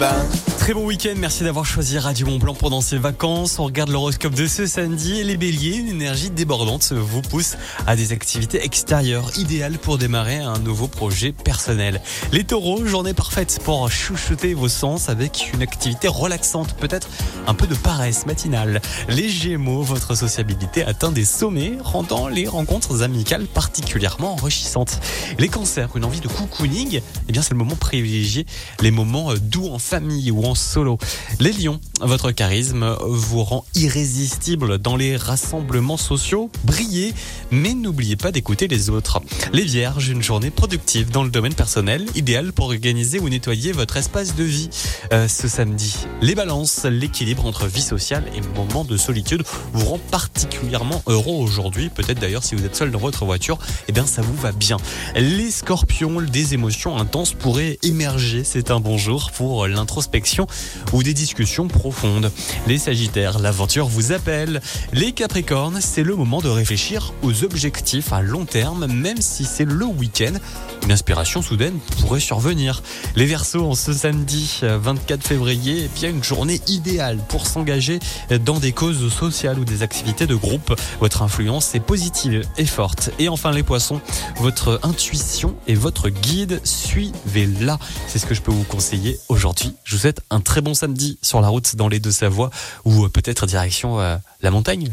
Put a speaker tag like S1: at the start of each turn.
S1: bain.
S2: Très bon week-end, merci d'avoir choisi Radio Mont Blanc pendant ces vacances. On regarde l'horoscope de ce samedi. Les béliers, une énergie débordante vous pousse à des activités extérieures, idéales pour démarrer un nouveau projet personnel. Les taureaux, journée parfaite pour chouchouter vos sens avec une activité relaxante, peut-être un peu de paresse matinale. Les gémeaux, votre sociabilité atteint des sommets, rendant les rencontres amicales particulièrement enrichissantes. Les cancers, une envie de cocooning, eh bien c'est le moment privilégié, les moments doux en famille ou en solo. Les lions, votre charisme vous rend irrésistible dans les rassemblements sociaux. Brillez, mais n'oubliez pas d'écouter les autres. Les vierges, une journée productive dans le domaine personnel, idéal pour organiser ou nettoyer votre espace de vie euh, ce samedi. Les balances, l'équilibre entre vie sociale et moment de solitude vous rend particulièrement heureux aujourd'hui. Peut-être d'ailleurs si vous êtes seul dans votre voiture, eh bien ça vous va bien. Les scorpions, des émotions intenses pourraient émerger. C'est un bon jour pour l'introspection ou des discussions profondes. Les Sagittaires, l'aventure vous appelle. Les Capricornes, c'est le moment de réfléchir aux objectifs à long terme, même si c'est le week-end. Une inspiration soudaine pourrait survenir. Les Verseaux, en ce samedi 24 février, eh bien une journée idéale pour s'engager dans des causes sociales ou des activités de groupe. Votre influence est positive et forte. Et enfin les Poissons, votre intuition est votre guide. Suivez-la. C'est ce que je peux vous conseiller aujourd'hui. Je vous souhaite un très bon samedi sur la route dans les deux Savoies ou peut-être direction euh, la montagne.